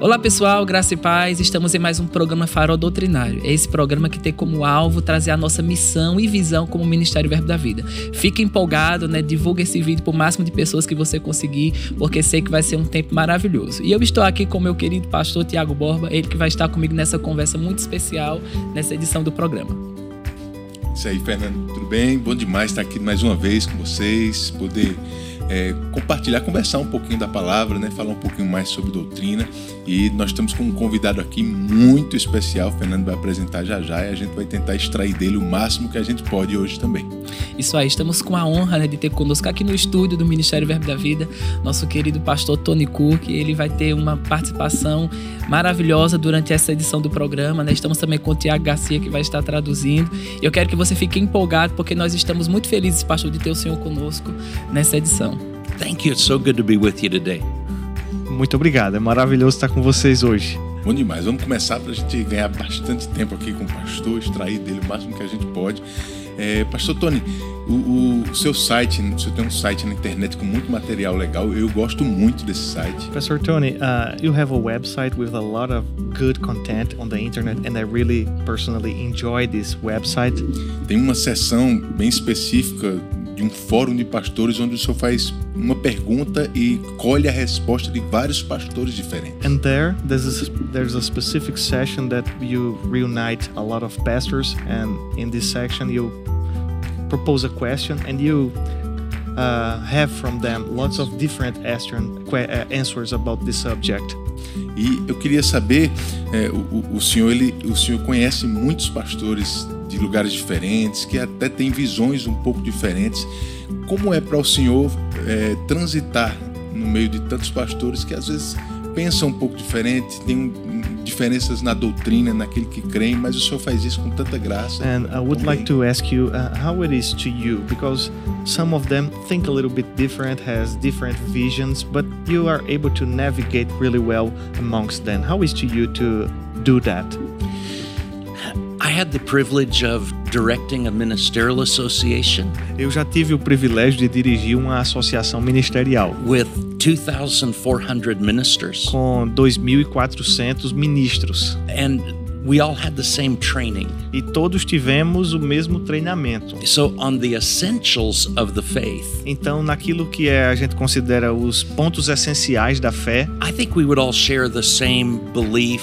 Olá pessoal, graça e paz. Estamos em mais um programa Farol Doutrinário. É esse programa que tem como alvo trazer a nossa missão e visão como Ministério Verbo da Vida. Fique empolgado, né? Divulgue esse vídeo para o máximo de pessoas que você conseguir, porque sei que vai ser um tempo maravilhoso. E eu estou aqui com meu querido pastor Tiago Borba, ele que vai estar comigo nessa conversa muito especial nessa edição do programa. Isso aí, Fernando. Tudo bem? Bom demais estar aqui mais uma vez com vocês, poder é, compartilhar, conversar um pouquinho da palavra, né? falar um pouquinho mais sobre doutrina. E nós estamos com um convidado aqui muito especial, o Fernando vai apresentar já já, e a gente vai tentar extrair dele o máximo que a gente pode hoje também. Isso aí, estamos com a honra né, de ter conosco aqui no estúdio do Ministério Verbo da Vida, nosso querido pastor Tony Cook. Ele vai ter uma participação maravilhosa durante essa edição do programa. Né? Estamos também com o Tiago Garcia, que vai estar traduzindo. Eu quero que você fique empolgado, porque nós estamos muito felizes, pastor, de ter o Senhor conosco nessa edição. Thank you. It's so good to be with you today. Muito obrigado. É maravilhoso estar com vocês hoje. Bom demais. Vamos começar para a gente ganhar bastante tempo aqui com o pastor, extrair dele o máximo que a gente pode. É, pastor Tony, o, o, seu site, você tem um site na internet com muito material legal. Eu gosto muito desse site. Pastor Tony, uh, you have a website with a lot of good content on the internet, and I really personally enjoy this website. Tem uma seção bem específica de um fórum de pastores onde o senhor faz uma pergunta e colhe a resposta de vários pastores diferentes. And there there's a, there's a specific session that you reunite a lot of pastors and in this section you propose a question and you uh, have from them lots of different uh, answers about this subject. E eu queria saber, é, o, o senhor ele, o senhor conhece muitos pastores de lugares diferentes, que até tem visões um pouco diferentes. Como é para o senhor é, transitar no meio de tantos pastores que às vezes pensam um pouco diferente, tem diferenças na doutrina, naquele que creem, mas o senhor faz isso com tanta graça. And I would like to ask you uh, how it is to you because some of them think a little bit different, has different visions, but you are able to navigate really well amongst them. How is to you to do that? Eu já tive o privilégio de dirigir uma associação ministerial. With 2,400 ministers. Com 2.400 ministros. And we all had the same training. E todos tivemos o mesmo treinamento. So on the essentials of the faith. Então naquilo que é a gente considera os pontos essenciais da fé. I think we would all share the same belief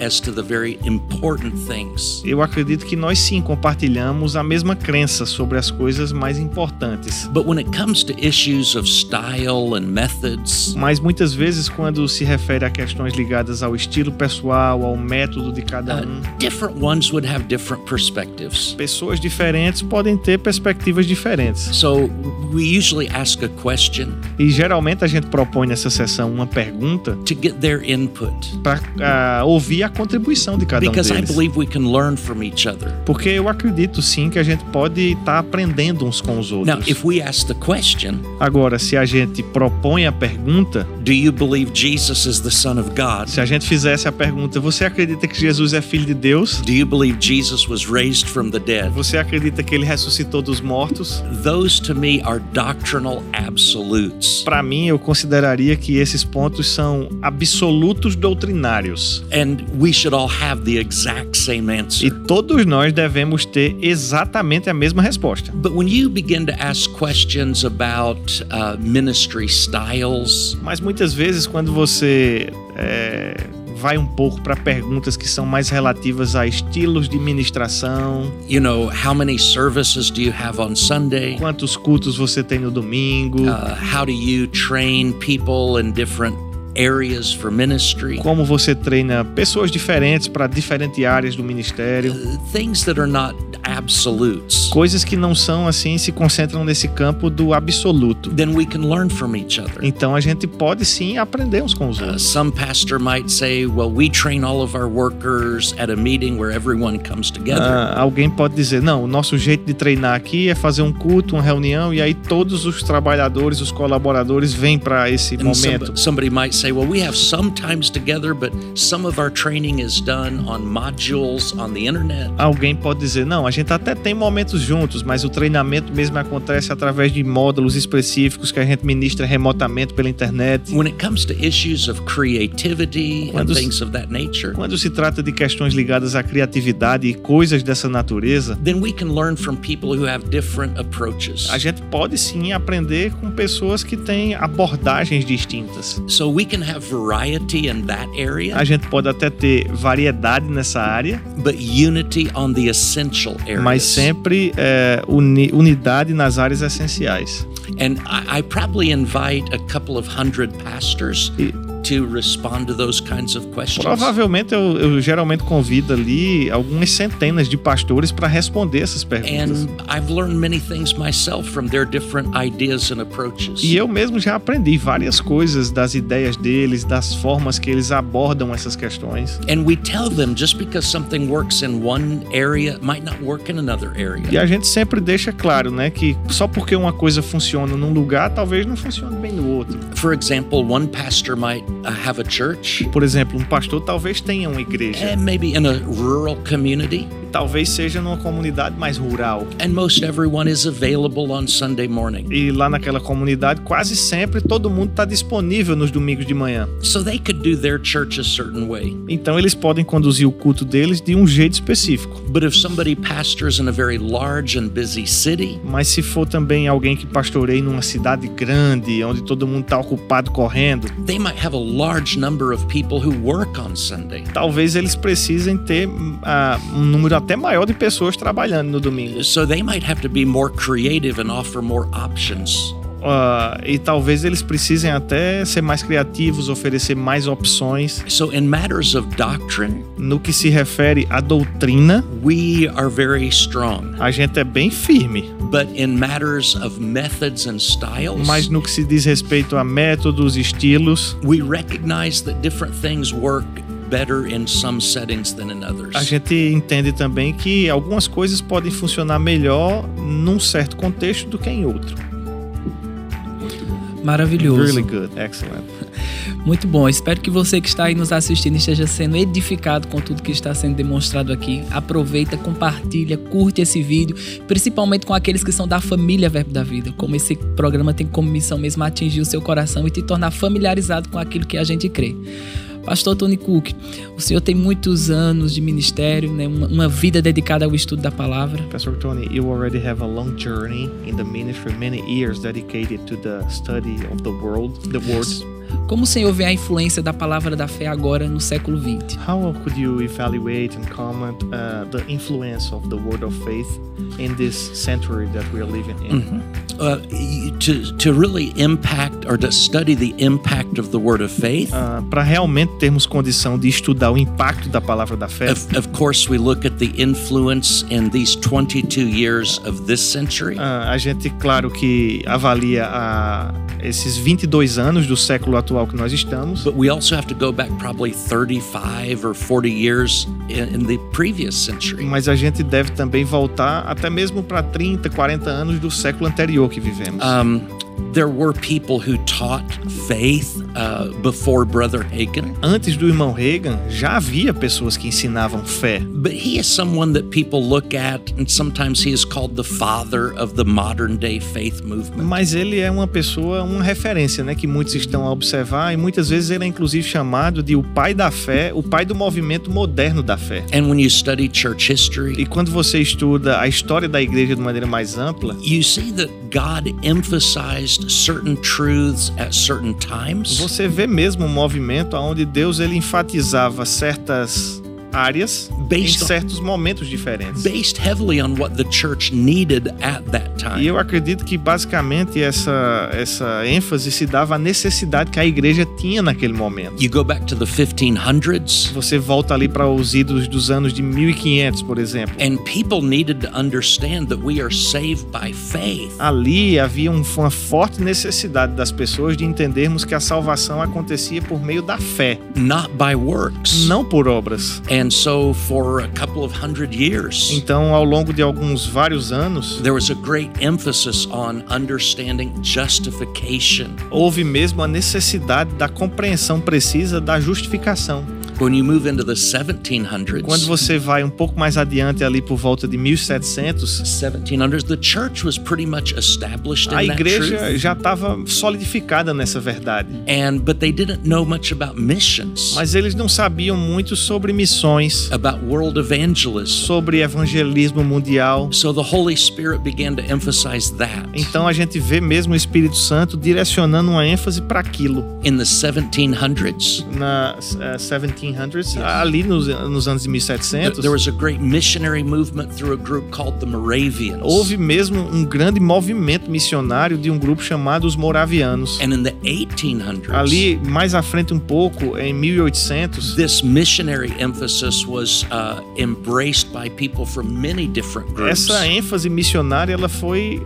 as to the very important things. Eu acredito que nós sim compartilhamos a mesma crença sobre as coisas mais importantes. But when it comes to issues of style and methods, mas muitas vezes quando se refere a questões ligadas ao estilo pessoal, ao método de cada uh, um, uh, different ones would have different perspectives. Pessoas diferentes podem ter perspectivas diferentes. So we usually ask a question. E geralmente a gente propõe nessa sessão uma pergunta to get their input. Para uh, ouvir a contribuição de cada Because um deles. I believe we can learn from each other. Porque eu acredito sim que a gente pode estar tá aprendendo uns com os outros. Now, if we ask the question, Agora, se a gente propõe a pergunta, Do you believe Jesus is the Son of God? Se a gente fizesse a pergunta, você acredita que Jesus é filho de Deus? Do you believe Jesus was raised from the dead? Você acredita que ele ressuscitou dos mortos? Those to me are doctrinal absolutes. Para mim, eu consideraria que esses pontos são absolutos doutrinários. And we should all have the exact same answer. E todos nós devemos ter exatamente a mesma resposta. But when you begin to ask questions about uh, ministry styles, mas muitas vezes quando você é, vai um pouco para perguntas que são mais relativas a estilos de ministração. You know, how many services do you have on Sunday? Quantos cultos você tem no domingo? Uh, how do you train people in different areas for ministry. Como você treina pessoas diferentes para diferentes áreas do ministério. Uh, things that are not absolutes. Coisas que não são assim, se concentram nesse campo do absoluto. Then we can learn from each other. Então a gente pode sim aprender uns com os outros. Uh, some pastor might say, well, we train all of our workers at a meeting where everyone comes together. Uh, alguém pode dizer, não, o nosso jeito de treinar aqui é fazer um culto, uma reunião e aí todos os trabalhadores, os colaboradores vêm para esse And momento. Somebody might say say, well, we have some times together, but some of our training is done on modules on the internet. Alguém pode dizer, não, a gente até tem momentos juntos, mas o treinamento mesmo acontece através de módulos específicos que a gente ministra remotamente pela internet. When it comes to issues of creativity and Quando s- things of that nature, Quando se trata de questões ligadas à criatividade e coisas dessa natureza, then we can learn from people who have different approaches. a gente pode sim aprender com pessoas que têm abordagens distintas. So we can have variety in that area, A gente pode até ter variedade nessa área, but unity on the essential areas. mas sempre é, uni- unidade nas áreas essenciais. And I, I probably invite a couple of hundred pastors E to respond to those kinds of questions. provavelmente eu, eu geralmente convido ali algumas centenas de pastores para responder essas perguntas. And I've learned many things myself from their different ideas and approaches. E eu mesmo já aprendi várias coisas das ideias deles, das formas que eles abordam essas questões. And we tell them just because something works in one area it might not work in another E area. a gente sempre deixa claro, né, que só porque uma coisa funciona num lugar, talvez não funcione bem no outro. For example, one pastor might uh, have a church, Por exemplo, um pastor talvez tenha uma igreja, and maybe in a rural community, talvez seja numa comunidade mais rural. and most everyone is available on Sunday morning. E lá naquela comunidade, quase sempre todo mundo está disponível nos domingos de manhã. So they could do their church a certain way. Então eles podem conduzir o culto deles de um jeito específico. But if somebody pastors in a very large and busy city, Mas se for também alguém que pastoreie numa cidade grande, onde todo mundo está ocupado correndo, they might have a large number of people who work on Sunday. talvez eles precisem ter ah, um número até maior de pessoas trabalhando no domingo. So they might have to be more creative and offer more options. Ah, e talvez eles precisem até ser mais criativos, oferecer mais opções. So, in matters of doctrine, No que se refere à doutrina, we are very strong. a gente é bem firme. But in matters of methods and styles, Mas no que se diz respeito a métodos, estilos, we recognize that different things work better in some settings than in a others. gente entende também que algumas coisas podem funcionar melhor num certo contexto do que em outro. Maravilhoso. Really good, excellent. Muito bom. Espero que você que está aí nos assistindo esteja sendo edificado com tudo que está sendo demonstrado aqui. Aproveita, compartilha, curte esse vídeo, principalmente com aqueles que são da família Verbo da Vida. Como esse programa tem como missão mesmo atingir o seu coração e te tornar familiarizado com aquilo que a gente crê. Pastor Tony Cook, o senhor tem muitos anos de ministério, né? uma, uma vida dedicada ao estudo da palavra. Pastor Tony, you already have a long journey in the ministry, many years dedicated to the study of the world, the word. Como o senhor vê a influência da palavra da fé agora no século XX? How could you evaluate and comment uh, the influence of the word of faith in this century that we are living in? Uh, y- to, to really impact or to study the impact of the word of faith, Para realmente termos condição de estudar o impacto da palavra da fé, of, of course, we look at the influence in these 22 years of this century. ah, a gente, claro que avalia a, esses 22 anos do século atual que nós estamos, But we also have to go back probably 35 or 40 years in, in the previous century. mas a gente deve também voltar até mesmo para 30, 40 anos do século anterior que vivemos. Um, there were people who taught faith uh, before Brother Hagen, Antes do irmão Reagan, já havia pessoas que ensinavam fé. but he is someone that people look at, and sometimes he is called the father of the modern day faith movement. Mas ele é uma pessoa, uma referência, né? Que muitos estão a observar e muitas vezes ele é inclusive chamado de o pai da fé, o pai do movimento moderno da fé. And when you study church history, E quando você estuda a história da igreja de maneira mais ampla, you see that God emphasized certain truths at certain times. você vê mesmo um movimento onde Deus ele enfatizava certas áreas em Based on- certos momentos diferentes. Based heavily on what the church needed at that E time. eu acredito que basicamente essa, essa ênfase se dava à necessidade que a igreja tinha naquele momento. You go back to the 1500s, Você volta ali para os ídolos dos anos de 1500, por exemplo. and people needed to understand that we are saved by faith. Ali havia um- uma forte necessidade das pessoas de entendermos que a salvação acontecia por meio da fé, not by works. não por obras. And And so, for a couple of hundred years, Então, ao longo de alguns vários anos, there was a great emphasis on understanding justification. houve mesmo a necessidade da compreensão precisa da justificação. When you move into the 1700s, Quando você vai um pouco mais adiante ali por volta de 1700, 1700s, the church was pretty much established a in that igreja truth. já estava solidificada nessa verdade. And but they didn't know much about missions, Mas eles não sabiam muito sobre missões, about world evangelism. sobre evangelismo mundial. So the Holy Spirit began to emphasize that. Então a gente vê mesmo o Espírito Santo direcionando uma ênfase para aquilo. In the 1700s, Na eh, 1700s, ali nos, nos anos de th- 1700, there was a great missionary movement through a group called the Moravians. houve mesmo um grande movimento missionário de um grupo chamado os Moravianos. And in the 1800s, Ali, mais à frente um pouco, em 1800, this missionary emphasis was uh, embraced by people from many different groups. essa ênfase missionária ela foi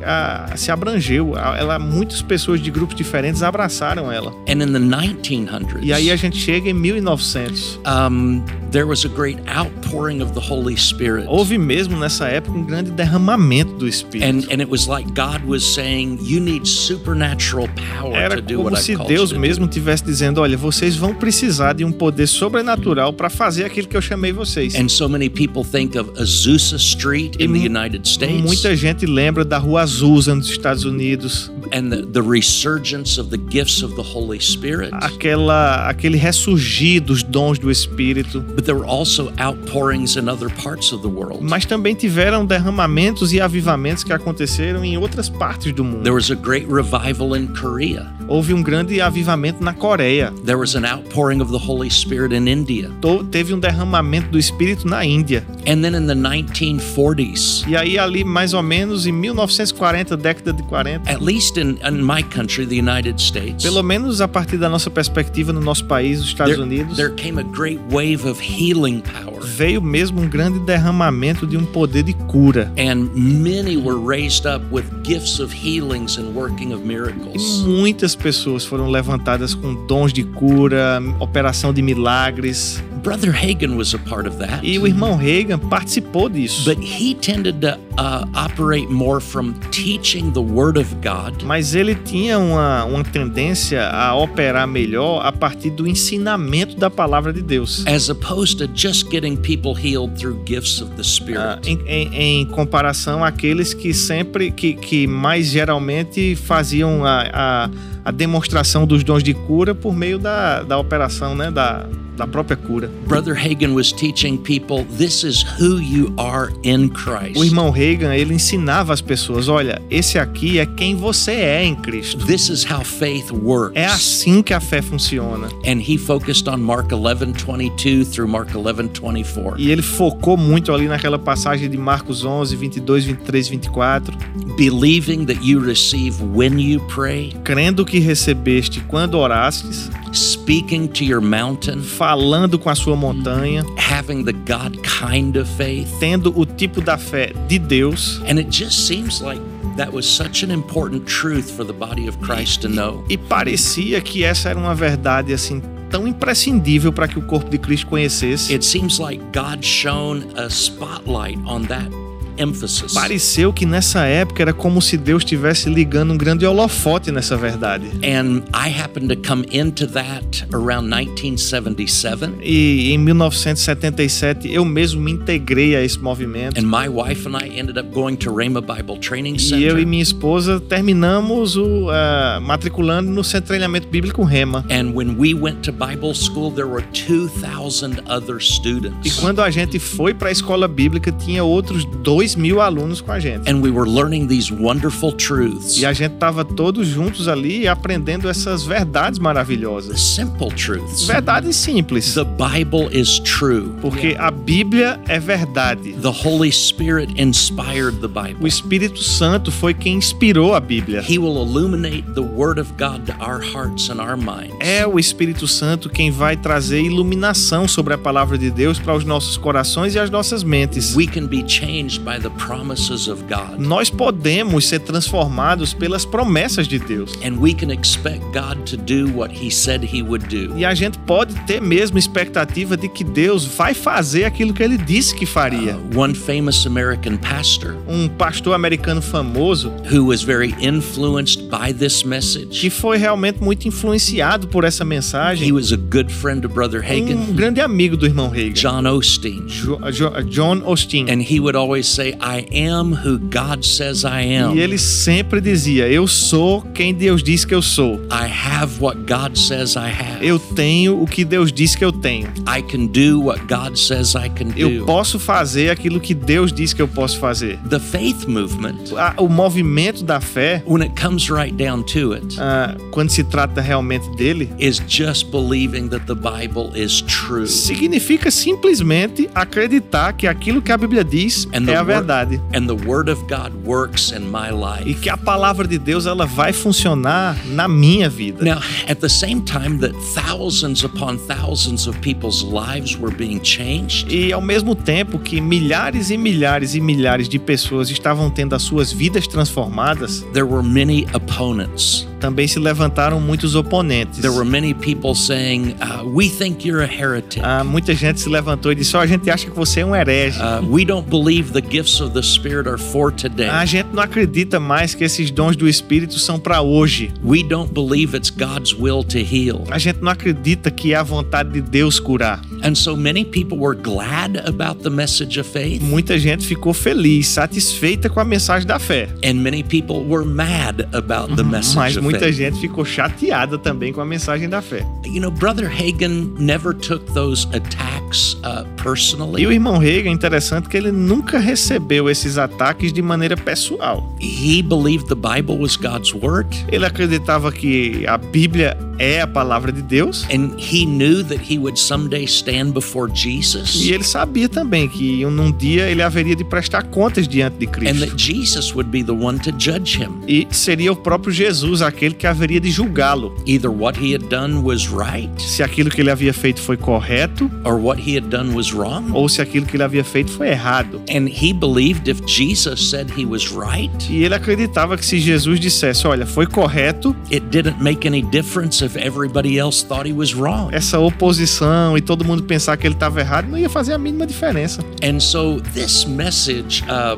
se abrangeu. Ela muitas pessoas de grupos diferentes abraçaram ela. And in the 1900s, E aí a gente chega em 1900. Um, there was a great outpouring of the Holy Spirit. Houve mesmo nessa época um grande derramamento do Espírito. And, and it was like God was saying, You need supernatural power Era to do como what se I've Deus mesmo tivesse dizendo: Olha, vocês vão precisar de um poder sobrenatural para fazer aquilo que eu chamei vocês. And so many people think of Azusa Street in the United States Muita gente lembra da Rua Azusa nos Estados Unidos, and the, the resurgence of the gifts of the Holy Spirit. aquela, aquele ressurgir dos dons do Espírito. But there were also outpourings in other parts of the world. Mas também tiveram derramamentos e avivamentos que aconteceram em outras partes do mundo. There was a great revival in Korea. Houve um grande avivamento na Coreia. There was an outpouring of the Holy Spirit in India. Teve um derramamento do Espírito na Índia. And then in the 1940s, E aí, ali, mais ou menos em 1940, década de 40, at least in, in my country, the United States, pelo menos a partir da nossa perspectiva no nosso país, os Estados there, Unidos, there came a great wave of healing power. veio mesmo um grande derramamento de um poder de cura. And many were raised up with gifts of healings and working of E miracles. muitas pessoas foram levantadas com dons de cura, operação de milagres. Brother Hagan was a part of that. E o irmão Reagan participou disso. But he tended to uh, operate more from teaching the Word of God Mas ele tinha uma, uma tendência a operar melhor a partir do ensinamento da palavra de Deus. as opposed to just getting people healed through gifts of the Spirit. em, em- em comparação àqueles que sempre, que, que mais geralmente faziam a, a, a demonstração dos dons de cura por meio da, da operação, né, da, da própria cura. Brother Hagan was teaching people this is who you are in Christ. O irmão Reagan, ele ensinava as pessoas, olha, esse aqui é quem você é em Cristo. This is how faith works. É assim que a fé funciona. And he focused on Mark 11:22 through Mark 11:24. E ele focou muito ali naquela passagem de Marcos 11, 22, 23, 24. Believing that you receive when you pray, Crendo que recebeste quando orastes, speaking to your mountain, falando com a sua montanha, having the God kind of faith. tendo o tipo da fé de Deus. And it just seems like that was such an important truth for the body of Christ to know. E parecia que essa era uma verdade assim tão imprescindível para que o corpo de Cristo conhecesse. It seems like God shone a spotlight on that. Pareceu que nessa época era como se Deus estivesse ligando um grande holofote nessa verdade. And I happened to come into that around 1977. E em 1977 eu mesmo me integrei a esse movimento. And my wife and I ended up going to Rhema Bible Training E eu e Center. minha esposa terminamos o ah, matriculando no Centro de Treinamento Bíblico Rema. And when we went to Bible school, there were 2,000 other E students. quando a gente foi para a escola bíblica, tinha outros dois mil alunos com a gente. And we were learning these wonderful truths. E a gente tava todos juntos ali aprendendo essas verdades maravilhosas. Simple truths. Verdades simples. The Bible is true. Porque a Bíblia é verdade. The Holy Spirit inspired the O Bible. Espírito Santo foi quem inspirou a Bíblia. He will illuminate the Word of God to our hearts and our minds. É o Espírito Santo quem vai trazer iluminação sobre a palavra de Deus para os nossos corações e as nossas mentes. We can be changed by by the promises of God. Nós podemos ser transformados pelas promessas de Deus. And we can expect God to do what He said He would do. E a gente pode ter mesmo expectativa de que Deus vai fazer aquilo que ele disse que faria. Uh, one famous American pastor Um pastor americano famoso who was very influenced by this message. que foi realmente muito influenciado por essa He mensagem, was a good friend of Brother um Hagen, grande amigo do irmão Reagan, John Osteen. Jo- Jo- John Osteen. And he would always say, I am who God says I am. E ele sempre dizia: Eu sou quem Deus diz que eu sou. I have what God says I have. Eu tenho o que Deus diz que eu tenho. I can do what God says I can Eu do. posso fazer aquilo que Deus diz que eu posso fazer. The faith movement, O movimento da fé, when it comes right down to it, ah, quando se trata realmente dele, is just believing that the Bible is true. significa simplesmente acreditar que aquilo que a Bíblia diz And é a verdade. And the Word of God works in my E life. que a palavra de Deus ela vai funcionar na minha vida. Now, at the same time that thousands upon thousands of people's lives were being changed, E ao mesmo tempo que milhares e milhares e milhares de pessoas estavam tendo as suas vidas transformadas, there were many opponents. Também se levantaram muitos oponentes. There were many people saying, uh, We think you're a heretic. Ah, muita gente se levantou e disse: "Ó, a gente acha que você é um herege. Uh, we don't believe the gifts of the Spirit are for today. A gente não acredita mais que esses dons do Espírito são para hoje. We don't believe it's God's will to heal. A gente não acredita que é a vontade de Deus curar. And so many people were glad about the message of faith, Muita gente ficou feliz, satisfeita com a mensagem da fé. and many people were mad about the Mas message of muita faith. gente ficou chateada também com a mensagem da fé. You know, Brother Hagen never took those attacks uh, personally. E o irmão Reagan, interessante que ele nunca recebeu esses ataques de maneira pessoal. He believed the Bible was God's word, Ele acreditava que a Bíblia é a palavra de Deus. and he knew that he would someday stand before Jesus. E ele sabia também que num dia ele haveria de prestar contas diante de And Cristo. that Jesus would be the one to judge him. E seria o próprio Jesus aquele que haveria de julgá-lo. Either what he had done was right Se aquilo que ele havia feito foi correto or what he had done was wrong. ou se aquilo que ele havia feito foi errado. And he believed if Jesus said he was right, E ele acreditava que se Jesus dissesse, olha, foi correto, it didn't make any difference if everybody else thought he was wrong. essa oposição e todo mundo pensar que ele estava errado não ia fazer a mínima diferença. And so this message uh,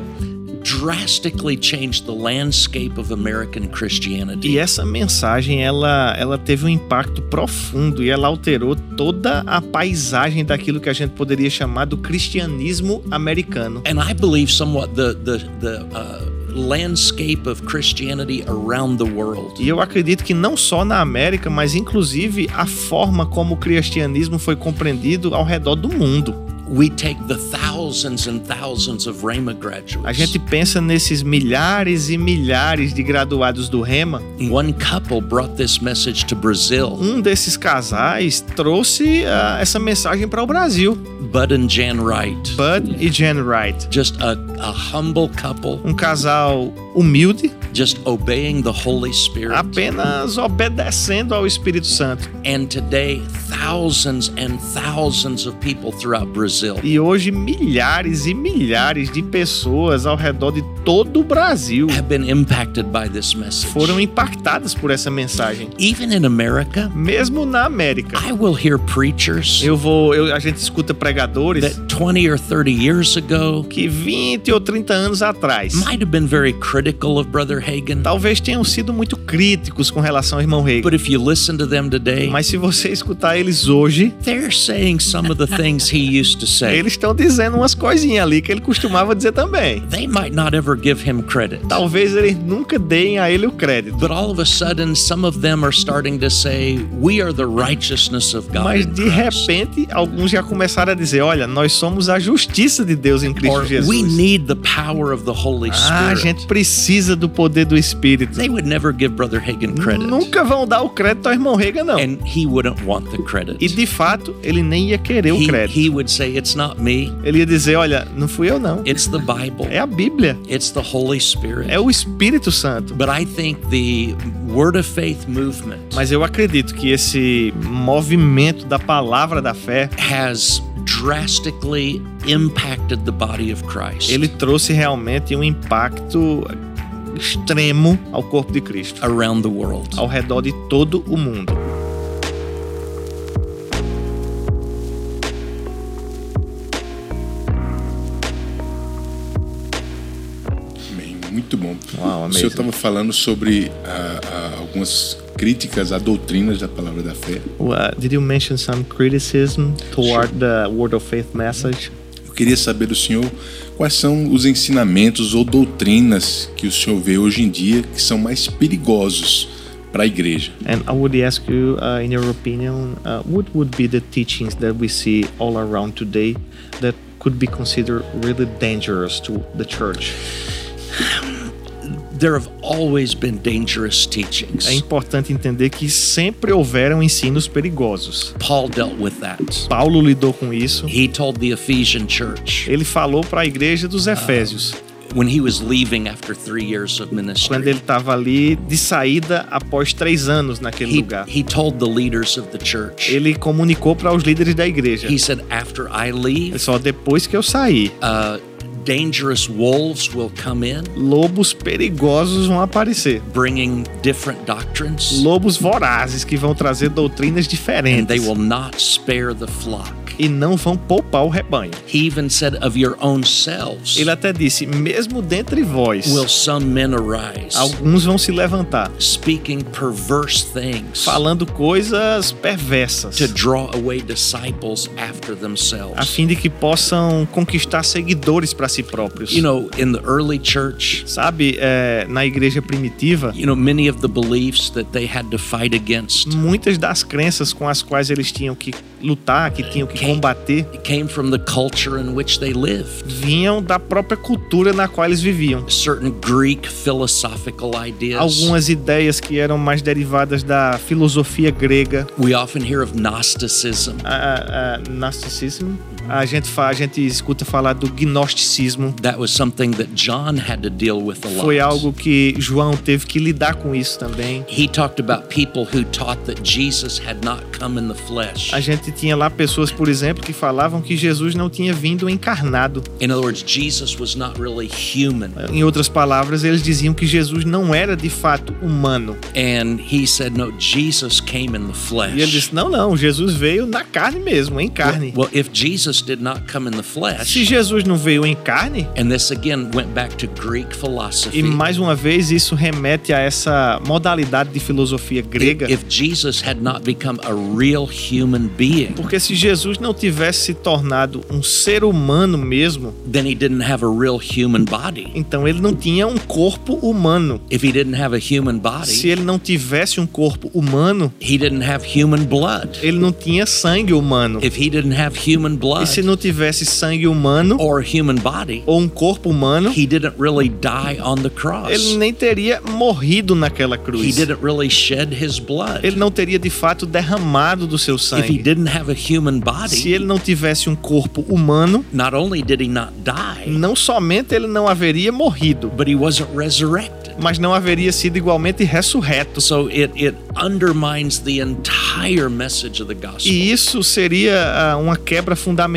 drastically changed the landscape of American Christianity. E essa mensagem, ela, ela teve um impacto profundo e ela alterou toda a paisagem daquilo que a gente poderia chamar do cristianismo americano. And I believe somewhat the the the uh, landscape of Christianity around the world. E eu acredito que não só na América, mas inclusive a forma como o cristianismo foi compreendido ao redor do mundo. We take the thousands and thousands of Rhema graduates. A gente pensa nesses milhares e milhares de graduados do Rema. One couple brought this message to Brazil. Um desses casais trouxe ah, essa mensagem para o Brasil. Bud and Jan Wright. Bud e Jen Wright. Just a, a humble couple, Um casal humilde, just obeying the Holy Spirit. apenas obedecendo ao Espírito Santo. And today, thousands and thousands of people throughout Brazil E hoje milhares e milhares de pessoas ao redor de todo o Brasil have been impacted by this message. foram impactadas por essa mensagem. Even in America, Mesmo na América. I will hear preachers Eu vou, eu- a gente escuta pregadores that 20 or 30 years ago que 20 ou 30 anos atrás might have been very critical of Brother Hagen. talvez tenham sido muito críticos com relação ao irmão Reagan. But if you listen to them today, Mas se você escutar eles hoje, they're saying some of the things he used to say. eles estão dizendo umas coisinhas ali que ele costumava dizer também. They might not ever give him credit. Talvez eles nunca deem a ele o crédito. But all of a sudden, some of them are starting to say, We are the righteousness of God. Mas de Christ." repente, alguns já começaram a dizer: olha, nós somos a justiça de Deus em Cristo Or Jesus. we need the power of the Holy Ah, a Spirit. gente precisa do poder do Espírito. They would never give Brother Hagen credit. Nunca vão dar o crédito ao irmão Reagan, não. And he wouldn't want the credit. E de fato, ele nem ia querer o He, crédito. he would say, It's not me, Ele ia dizer: olha, não fui eu, não. it's the Bible, É a Bíblia. it's the Holy Spirit. É o Espírito Santo. But I think the Word of Faith movement Mas eu acredito que esse movimento da palavra da fé has drastically impacted the body of Christ Ele trouxe realmente um impacto extremo ao corpo de Cristo, around the world. ao redor de todo o mundo. Amém. Muito bom. Uau, o senhor estava falando sobre ah, ah, algumas críticas a doutrinas da palavra da fé. Uh, did you mention some criticism toward the Word of Faith message? Eu queria saber do senhor quais são os ensinamentos ou doutrinas que o senhor vê hoje em dia que são mais perigosos para a igreja. And I would ask you, uh, in your opinion, uh, what would be the teachings that we see all around today that could be considered really dangerous to the church? É importante entender que sempre houveram ensinos perigosos. Paul dealt with that. Paulo lidou com isso. He told the Ephesian church Ele falou para a igreja dos Efésios, when he was leaving after three years of quando ministry. ele estava ali de saída após três anos naquele He, lugar. he told the leaders of the church, Ele comunicou para os líderes da igreja. he said, After I leave, só depois que eu sair, uh, dangerous wolves will come in, lobos perigosos vão aparecer. bringing different doctrines, Lobos vorazes que vão trazer doutrinas and diferentes they will not spare the flock. E não vão poupar o rebanho. He even said, Of your own selves Ele até disse: mesmo dentre vós, will some men arise, alguns vão se levantar, speaking perverse things falando coisas perversas, to draw away disciples after a themselves. fim de que possam conquistar seguidores para si próprios. You know, in the early church, Sabe, é, na igreja primitiva, you know, many of the beliefs that they had to fight against muitas das crenças com as quais eles tinham que lutar, que tinham que combater, came from the culture in which they lived. vinham da própria cultura na qual eles viviam. Certain Greek philosophical ideas. Algumas ideias que eram mais derivadas da filosofia grega, We often hear of Gnosticism. a, a, Gnosticism. A gente, a gente escuta falar do gnosticismo. That was something that John had to deal with a lot. Foi algo que João teve que lidar com isso também. He talked about people who taught that Jesus had not come in the flesh. A gente tinha lá pessoas, por exemplo, que falavam que Jesus não tinha vindo encarnado. In other words, Jesus was not really human. Em outras palavras, eles diziam que Jesus não era de fato humano. And he said, No, Jesus came in the flesh. E ele disse: não, não, Jesus veio na carne mesmo, em carne. Well, if Jesus did not come in the flesh, Se Jesus não veio em carne, and this again went back to Greek philosophy. e mais uma vez isso remete a essa modalidade de filosofia grega. If Jesus had not become a real human being, Porque se Jesus não tivesse se tornado um ser humano mesmo, then he didn't have a real human body. então ele não tinha um corpo humano. If he didn't have a human Se body, ele não tivesse um corpo humano, he didn't have human blood. ele não tinha sangue humano. If he didn't have human E blood se não tivesse sangue humano or human body, ou um corpo humano, he didn't really die on the cross. ele nem teria morrido naquela He cruz. didn't really shed his blood. Ele não teria de fato derramado do seu If he sangue. didn't have a human Se body, ele não tivesse um corpo humano, not only did he not die, não somente ele não haveria morrido, but he wasn't resurrected. mas não haveria sido igualmente ressurreto. So it, it undermines the entire message of the gospel. E isso seria ah, uma quebra fundamental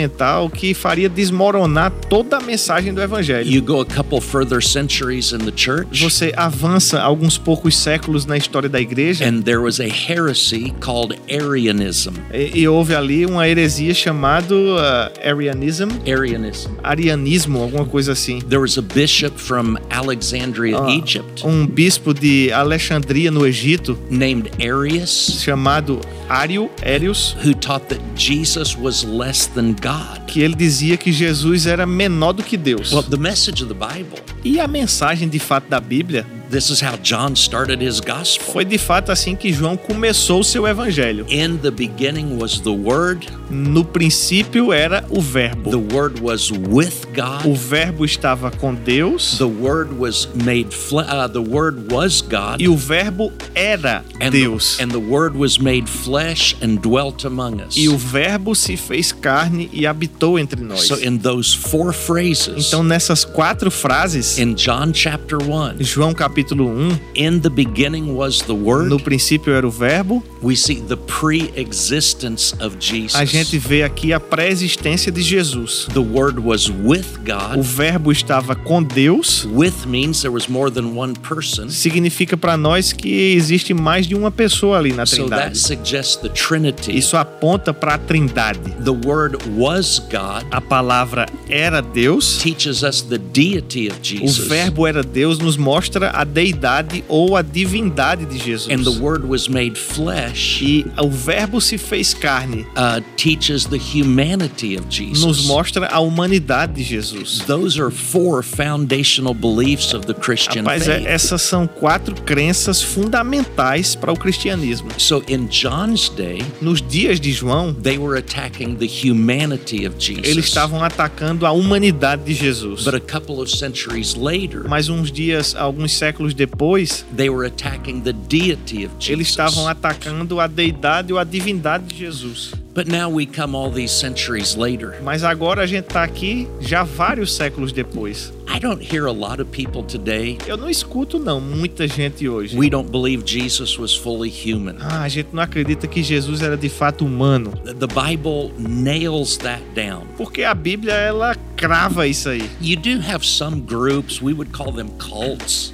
que faria desmoronar toda a mensagem do evangelho. You go a couple further centuries in the church, Você avança alguns poucos séculos na história da igreja and there was a heresy called Arianism. e, e houve ali uma heresia chamada ah, Arianism, Arianism. arianismo, alguma coisa assim. There was a bishop from Alexandria, Ah, Egypt, Um bispo de Alexandria no Egito named Arius, chamado Ario, Arius, who taught that Jesus was less than God. que ele dizia que Jesus era menor do que Deus. Well, the message of the Bible, E a mensagem de fato da Bíblia this is how John started his gospel. foi de fato assim que João começou o seu evangelho. In the beginning was the Word, No princípio era o the Verbo. Word was with O God, Verbo estava com Deus the Word was made flesh, uh, the Word was God. e o Verbo era and Deus. The, and the Word was made flesh and dwelt among us. E o Verbo se fez carne e habitou entre nós. So in those four phrases Então nessas quatro frases, in John chapter 1, João capítulo capítulo 1, In the beginning was the Word. no princípio era o verbo, We see the pre-existence of Jesus. a gente vê aqui a pré-existência de Jesus. The Word was with O God. verbo estava com Deus, With means there was more than one person. significa para nós que existe mais de uma pessoa ali na So that Trindade. suggests the Trinity. Isso aponta para a Trindade. The Word was God. A palavra era Deus, Teaches us the deity of o Jesus. verbo era Deus, nos mostra a deidade ou a divindade de Jesus. And the Word was made flesh. E o verbo se fez carne, Uh, teaches the humanity of nos Jesus. mostra a humanidade de Jesus. Those are four foundational beliefs of the Christian Rapaz, é- faith. essas são quatro crenças fundamentais para o cristianismo. So in John's day, Nos dias de João, they were attacking the humanity of Jesus. eles estavam atacando a humanidade de Jesus. But a couple of centuries later, Mas uns dias, alguns séculos depois, they were attacking the deity of eles Jesus. estavam atacando a deidade ou a divindade de Jesus. But now we come all these centuries later. Mas agora a gente está aqui já vários séculos depois. I don't hear a lot of people today. Eu não escuto não muita gente hoje. We don't believe Jesus was fully human. Ah, a gente não acredita que Jesus era de fato humano, The Bible nails that down. porque a Bíblia ela crava isso aí. You do have some groups, we would call them cults,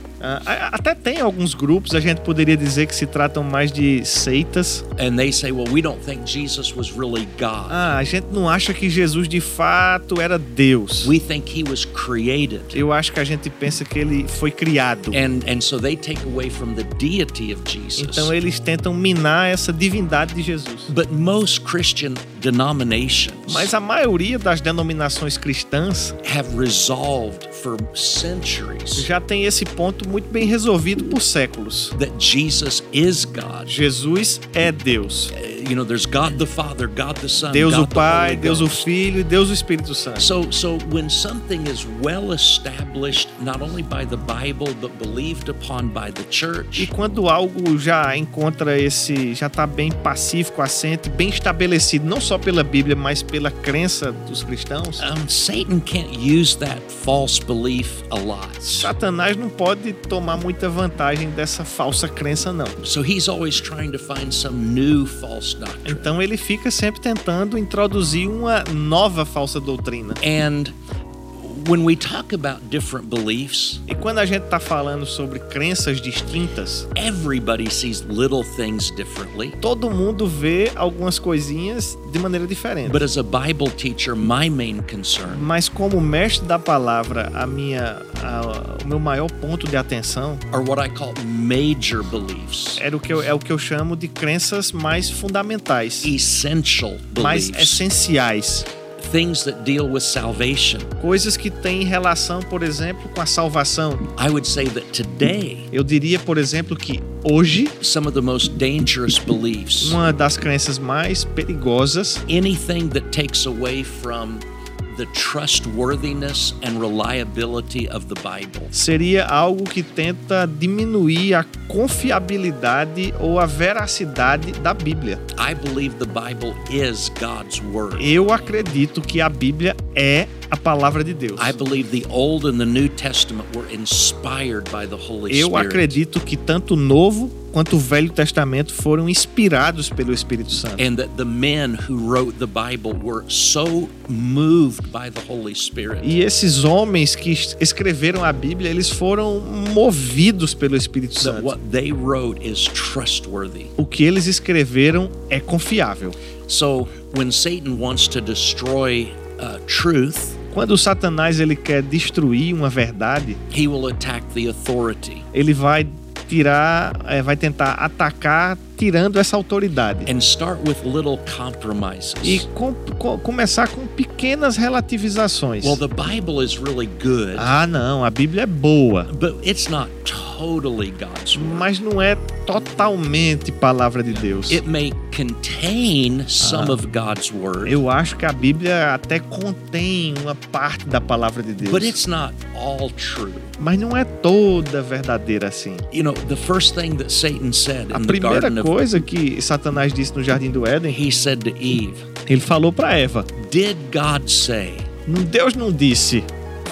até tem alguns grupos, a gente poderia dizer que se tratam mais de seitas. and they say, well, we don't think Jesus was really God. Ah, a gente não acha que Jesus de fato era Deus. We think he was created. Eu acho que a gente pensa que ele foi criado. And and so they take away from the deity of Jesus. Então eles tentam minar essa divindade de Jesus. But most Christian denominations Mas a maioria das denominações cristãs have resolved for centuries já tem esse ponto muito bem resolvido por séculos. that Jesus is God. Jesus é Deus. Uh, You know, there's God the Father, God the Son, Deus o God the Pai, Deus o. Filho e Deus o Espírito Santo. So, so when something is well established, not only by the Bible but believed upon by the E church, quando algo já encontra esse, já está bem pacífico, assente, bem estabelecido, não só pela Bíblia, mas pela crença dos cristãos, um, Satan can't use that false belief a lot. Satanás não pode tomar muita vantagem dessa falsa crença, não. So he's always trying to find some new false doctrine. Então ele fica sempre tentando introduzir uma nova falsa doutrina. And E quando a gente está falando sobre crenças distintas, everybody sees little things differently. todo mundo vê algumas coisinhas de maneira diferente. But as a Bible teacher, my main concern Mas como mestre da palavra, a minha, a- o meu maior ponto de atenção are what I call major beliefs, era o que eu, é o que eu chamo de crenças mais fundamentais, essential mais beliefs, essenciais, things that deal with salvation. coisas que têm relação, por exemplo, com a salvação. I would say that today, Eu diria, por exemplo, que hoje some of the most dangerous beliefs, uma das crenças mais perigosas anything that takes away from the trustworthiness and reliability of the Bible. seria algo que tenta diminuir a confiabilidade ou a veracidade da Bíblia. I believe the Bible is God's Word. Eu acredito que a Bíblia é a palavra de Deus. I believe the Old and the New Testament were inspired by the Holy Eu Spirit. acredito que tanto o Novo quanto o Velho Testamento foram inspirados pelo Espírito Santo. And that the men who wrote the Bible were so moved by the Holy Spirit E esses homens que es- escreveram a Bíblia, eles foram movidos pelo Espírito Santo. what they wrote is trustworthy. O que eles escreveram é confiável. So when Satan wants to destroy uh, truth, Quando o Satanás ele quer destruir uma verdade, he will attack the authority ele vai tirar, é, vai tentar atacar tirando essa autoridade. and start with little compromises. E com- co- começar com pequenas relativizações. well, the Bible is really good, Ah, não, a Bíblia é boa, but it's not totally God's word. mas não é totalmente palavra de Deus. It may contain some of God's word, Eu acho que a Bíblia até contém uma parte da palavra de Deus, but it's not all true. mas não é toda verdadeira assim. You know, the first thing that Satan said A in the primeira Garden of coisa que Satanás disse no jardim do Éden, he said to Eve, ele falou para Eva: Did God say? Deus não disse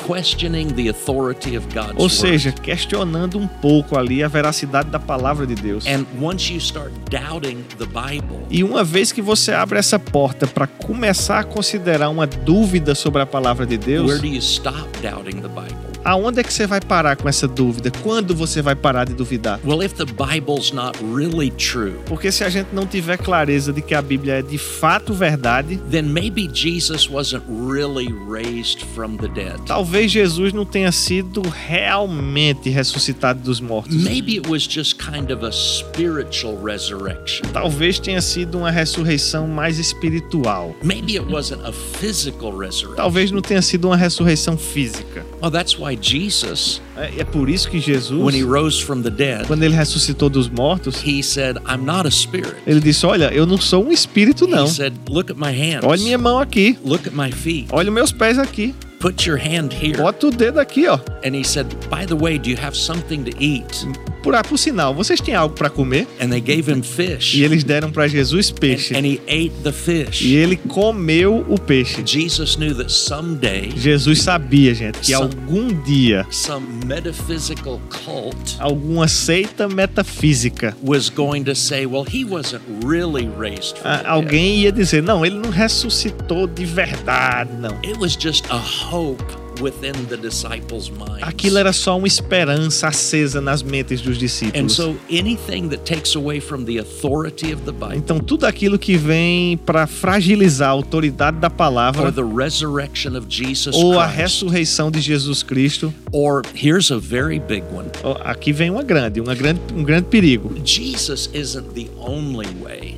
questioning the authority of God's Ou seja, questionando um pouco ali a veracidade da palavra de Deus. And once you start doubting the Bible, E uma vez que você abre essa porta para começar a considerar uma dúvida sobre a palavra de Deus, where do you stop doubting the Bible? aonde é que você vai parar com essa dúvida? Quando você vai parar de duvidar? Well, if the Bible's not really true, Porque se a gente não tiver clareza de que a Bíblia é de fato verdade, then maybe Jesus wasn't really raised from the dead. talvez Jesus não tenha sido realmente ressuscitado dos mortos. Maybe it was just kind of a spiritual resurrection. Talvez tenha sido uma ressurreição mais espiritual. Maybe it wasn't a physical resurrection. Talvez não tenha sido uma ressurreição física. Well, that's why Jesus, É, é por isso que Jesus, when he rose from the dead, quando ele ressuscitou dos mortos, he said, I'm not a spirit. ele disse: Olha, eu não sou um espírito, não. He said, Look at my hands. Olha minha mão aqui. Look at my feet. Olha meus pés aqui. Put your hand here. Bota o dedo aqui, ó. And he said, By the way, do you have something to eat? Por, ah, por sinal, vocês têm algo para comer? And they gave him fish. E eles deram para Jesus peixe. And, and he ate the fish. E ele comeu o peixe. Jesus knew that someday Jesus sabia, gente, que Some- algum dia some metaphysical cult alguma seita metafísica, was going to say, well, he wasn't really raised from ah, alguém ia dizer: não, ele não ressuscitou de verdade, não. It was just a hope within the disciples' minds. Aquilo era só uma esperança acesa nas mentes dos And discípulos. so anything that takes away from the authority of the Bible Então, tudo aquilo que vem para fragilizar a autoridade da or palavra the resurrection of Jesus ou a ressurreição de Jesus Cristo, or here's a very big one. aqui vem uma grande, uma grande, um grande perigo. Jesus isn't the only way.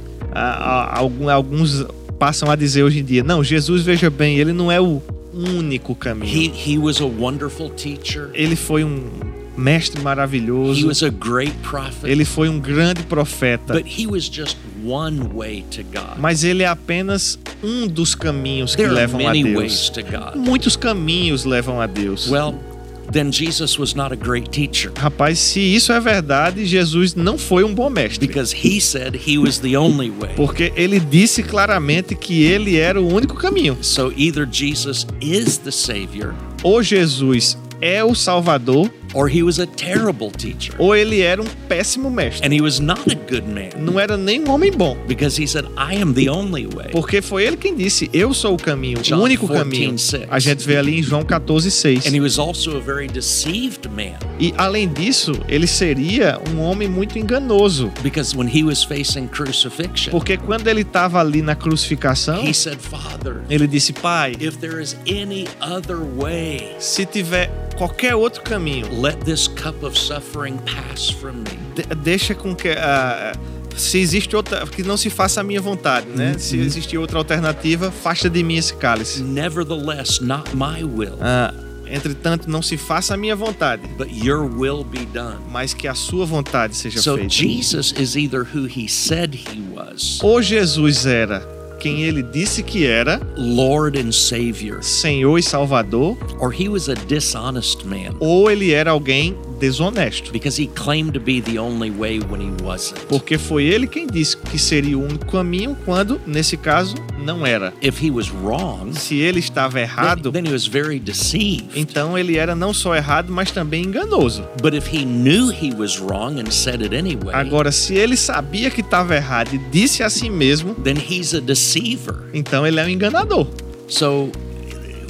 Alguns passam a dizer hoje em dia: não, Jesus, veja bem, ele não é o único caminho. He he was a wonderful teacher. Ele foi um mestre He maravilhoso, was a great prophet. ele foi um grande profeta, But he was just one way to God. mas ele é apenas um dos caminhos que There levam a Deus. Muitos caminhos levam a Deus. Well, then Jesus was not a great teacher Rapaz, se isso é verdade, Jesus não foi um bom mestre. because he said he was the only way. Porque ele disse claramente que ele era o único caminho. So either Jesus is the Savior Ou Jesus é o Salvador, or he was a terrible teacher. ou ele era um péssimo mestre. And he was not a good man Não era nem um homem bom. because he said, I am the only way. Porque foi ele quem disse: Eu sou o caminho, John o único 14, caminho. 6. A gente vê ali em João 14, 6. And he was also a very deceived man E além disso, ele seria um homem muito enganoso. because when he was facing crucifixion, Porque quando ele estava ali na crucificação, he said, Father, ele disse: Pai, if there is any other way, se tiver qualquer outro caminho, let this cup of suffering pass from me. de- deixa com que. ah, se existe outra. Que não se faça a minha vontade, né? Se existir outra alternativa, faça de mim esse cálice. Nevertheless, not my will, Ah, entretanto, não se faça a minha vontade, but your will be done. mas que a sua vontade seja So feita. Jesus is either who he said he was, Ou Jesus era quem ele disse que era, Lord and Savior, Senhor e Salvador, or he was a dishonest man. Ou ele era alguém desonesto. because he claimed to be the only way when he wasn't. Porque foi ele quem disse que seria o único caminho, quando, nesse caso, não era. If he was wrong, Se ele estava then, errado, then he was very deceived. então ele era não só errado, mas também enganoso. But if he knew he was wrong and said it anyway, Agora, se ele sabia que estava errado e disse a si mesmo, then he's a deceiver. então ele é um enganador. So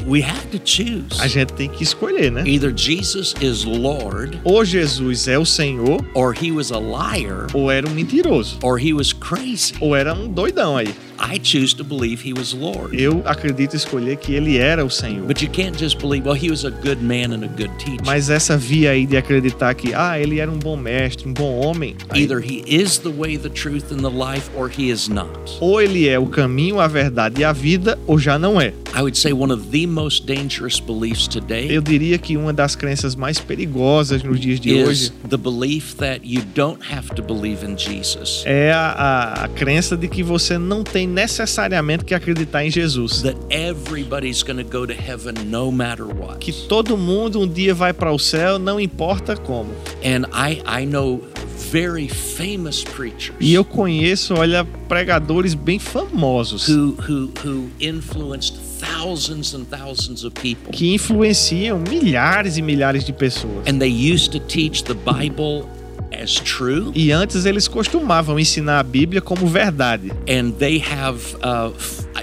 we have to choose. A gente tem que escolher, né? Either Jesus is Lord, Ou Jesus é o Senhor, or he was a liar, ou era um mentiroso, or he was crazy. ou era um doidão aí. I choose to believe he was Lord. Eu acredito escolher que ele era o Senhor. But you can't just believe, well, he was a good man and a good teacher. Mas essa via aí de acreditar que, ah, ele era um bom mestre, um bom homem, Either he is the way, the truth, and the life, or he is not. ou ele é o caminho, a verdade e a vida, ou já não é. I would say one of the most dangerous beliefs today Eu diria que uma das crenças mais perigosas nos dias de is hoje the belief that you don't have to believe in Jesus. é a, a, a crença de que você não tem necessariamente que acreditar em Jesus. Go heaven. Que todo mundo um dia vai para o céu, não importa como. And I, I know very famous preachers E eu conheço, olha, pregadores bem famosos who, who, who influenced thousands and thousands of people. que influenciam milhares e milhares de pessoas. And they used to teach the Bible as true. E antes eles costumavam ensinar a Bíblia como verdade. And they have, uh,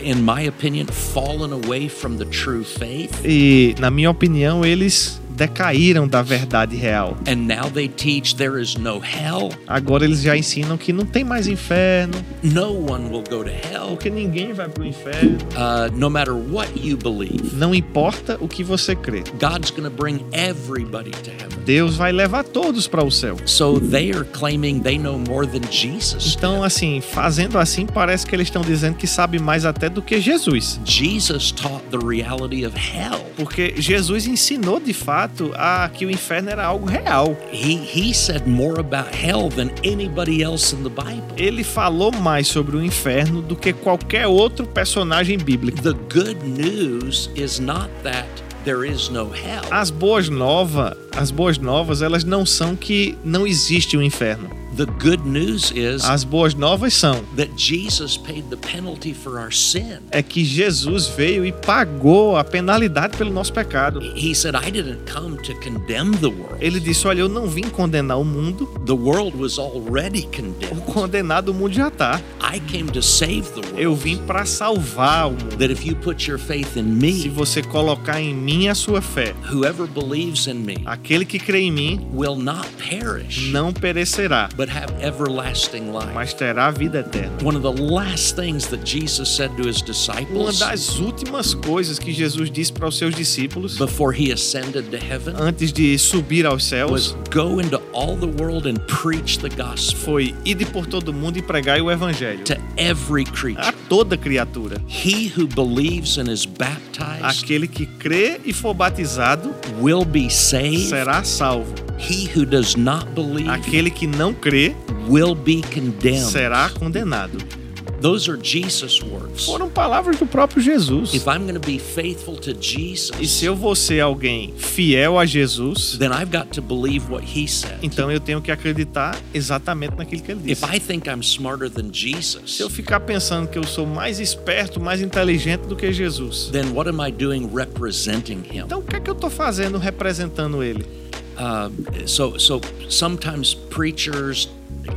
in my opinion, fallen away from the true faith. E, na minha opinião, eles decaíram da verdade real. And now they teach there is no hell. Agora eles já ensinam que não tem mais inferno, No one will go to hell, porque ninguém vai pro inferno. uh, no matter what you believe. Não importa o que você crê. God's to bring everybody to heaven. Deus vai levar todos para o céu. So they are claiming they know more than Jesus. Então, assim, fazendo assim, parece que eles estão dizendo que sabe mais até do que Jesus. Jesus taught the reality of hell. Porque Jesus ensinou de fato a que o inferno era algo real. He he said more about hell than anybody else in the Bible. Ele falou mais sobre o inferno do que qualquer outro personagem bíblico. The good news is not that there is no hell. As boas novas, as boas novas, elas não são que não existe o inferno. The good news is As boas novas são that Jesus paid the penalty for our sin. é que Jesus veio e pagou a penalidade pelo nosso pecado. He said, I didn't come to condemn the world. Ele disse: "Olha, eu não vim condenar o mundo. The world was already O condemned. condenado o mundo já tá. I came to save the Eu world. vim para salvar o mundo. That if you put your faith in Se me, você colocar em mim a sua fé, whoever believes in me aquele que crê em mim will not perish, não perecerá, but have everlasting life. mas terá a vida eterna. One of the last things that Jesus said to his Uma disciples das últimas coisas que Jesus disse para os seus discípulos before he ascended to heaven antes de subir aos céus was go into all the world and preach the gospel foi ide por todo mundo e pregai o evangelho to every a creature. Toda criatura. He who believes and is baptized Aquele que crê e for batizado will be saved. será salvo. He who does not believe Aquele que não crê will be condemned. será condenado. Those are Jesus' words. Foram palavras do próprio Jesus. If I'm going to be faithful to E Jesus, se eu vou ser alguém fiel a Jesus, then I've got to believe what he said. então eu tenho que acreditar exatamente naquilo que ele If disse. I think I'm smarter than Se Jesus, eu ficar pensando que eu sou mais esperto, mais inteligente do que Jesus, then what am I doing representing him? então o que é que eu tô fazendo representando ele? Uh, so, so sometimes preachers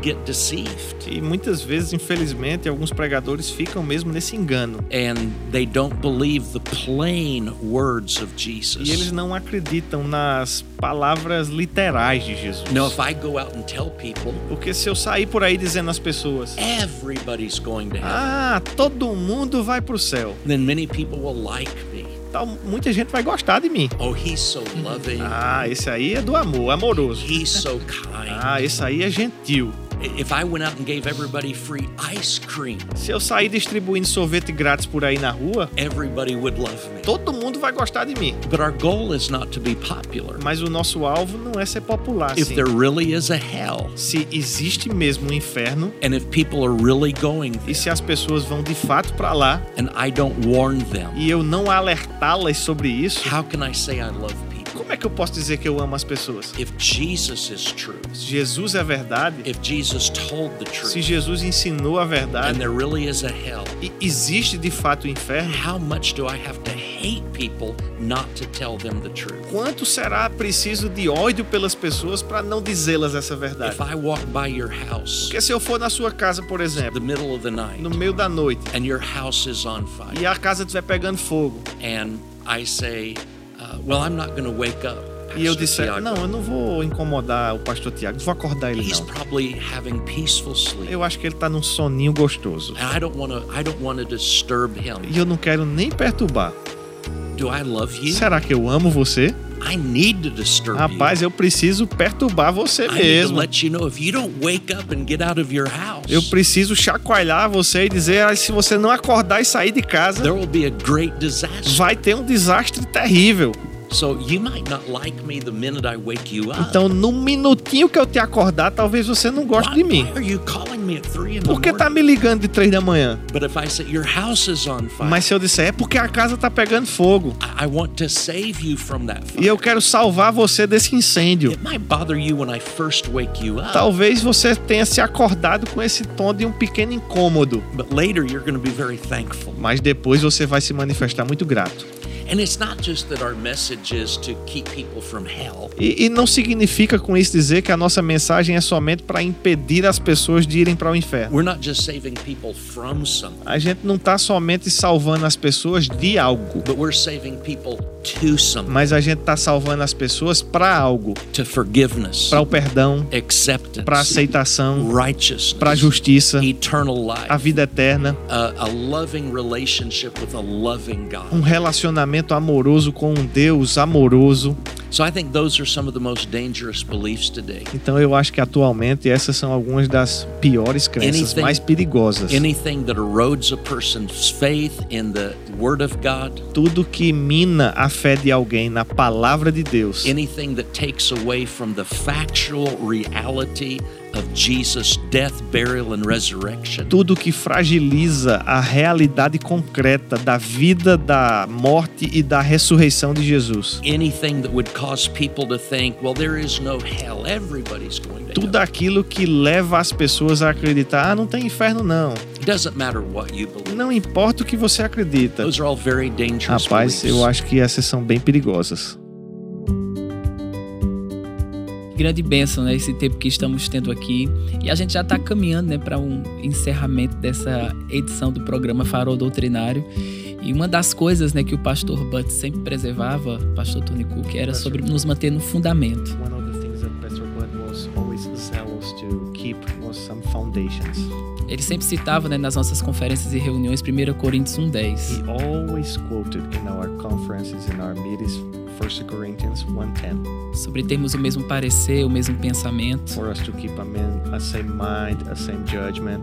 get deceived E muitas vezes, infelizmente, alguns pregadores ficam mesmo nesse engano. and they don't believe the plain words of E eles Jesus. não acreditam nas palavras literais de Jesus. Now, if I go out and tell people Porque se eu sair por aí dizendo às pessoas: everybody's going to heaven, Ah, todo mundo vai pro céu. then many people will like. Tal, muita gente vai gostar de mim. Oh, he's so loving. Ah, esse aí é do amor, amoroso. He's so kind. Ah, esse aí é gentil. If I went out and gave everybody free ice cream, Se eu sair distribuindo sorvete grátis por aí na rua, everybody would love me. todo mundo vai gostar de mim. But our goal is not to be popular. Mas o nosso alvo não é ser popular. If Assim. there really is a hell, Se existe mesmo um inferno and if people are really going e there, se as pessoas vão de fato para lá and I don't warn them, e eu não alertá-las sobre isso, how can I say I love? Como é que eu posso dizer que eu amo as pessoas? If Jesus is true, Se Jesus é verdade, if Jesus told the se truth, Jesus ensinou a and verdade there really is a hell, e existe de fato o inferno, how much do I have to hate people not to tell them the truth? quanto será preciso de ódio pelas pessoas para não dizê-las essa verdade? If I walk by your house Porque se eu for na sua casa, por the exemplo, middle of the night no meio da noite and your house is on fire, e a casa estiver pegando fogo and I say, well, I'm not going to wake up. e eu Tiago. não, eu não vou incomodar o pastor Tiago, não vou acordar ele He's não. probably having peaceful sleep. Eu acho que ele tá num soninho gostoso. And I don't want to I don't want to disturb him. E eu não quero nem perturbar. Do I love you? Será que eu amo você? I need to disturb Rapaz, eu preciso perturbar você I mesmo. you know house, Eu preciso chacoalhar você e dizer, ah, se você não acordar e sair de casa, there will be a great disaster. vai ter um desastre terrível. So you might not like me the minute I wake you up. Então, no minutinho que eu te acordar, talvez você não goste de mim. Por que tá me ligando de três da manhã? But if I say your house is on fire, Mas se eu disser, é porque a casa tá pegando fogo. E eu quero salvar você desse incêndio. It might bother you when I first wake you up. Talvez você tenha se acordado com esse tom de um pequeno incômodo. But later you're going to be very thankful. Mas depois você vai se manifestar muito grato. And it's not just that our message is to keep people from hell. E, e não significa com isso dizer que a nossa mensagem é somente para impedir as pessoas de irem para o inferno. We're not just saving people from something, A gente não está somente salvando as pessoas de algo, but we're saving people mas a gente está salvando as pessoas para algo, to forgiveness, para o perdão, para aceitação, para a justiça, eternal a vida eterna, um relacionamento amoroso com um Deus amoroso. So I think those are some of the most dangerous beliefs today. Então eu acho que atualmente essas são algumas das piores crenças, Anything- mais perigosas. Anything that erodes a person's faith in the Word of God, Tudo que mina a fé de alguém na palavra de Deus. anything that takes away from the factual reality of Jesus' death, burial, and resurrection. Tudo que fragiliza a realidade concreta da vida, da morte e da ressurreição de Jesus. Anything that would cause people to think, well, there is no hell, everybody's going to Tudo aquilo que leva as pessoas a acreditar, ah, não tem inferno não. It doesn't matter what you believe. Não importa o que você acredita. Those are all very dangerous Rapaz, beliefs. eu acho que essas são bem perigosas. Grande bênção, né? Esse tempo que estamos tendo aqui. E a gente já está caminhando, né, para um encerramento dessa edição do programa Farol Doutrinário. E uma das coisas, né, que o pastor Butt sempre preservava, pastor Tony Cook, era sobre nos manter no fundamento. One of the things that Pastor Bud was always zealous to keep was some foundations. Ele sempre citava, né, nas nossas conferências e reuniões, 1 Coríntios 1:10. He always quoted in our conferences, in our meetings, 1 Corinthians 1.10, Sobre termos o mesmo parecer, o mesmo pensamento. for us to keep a, man, a same mind, a same judgment.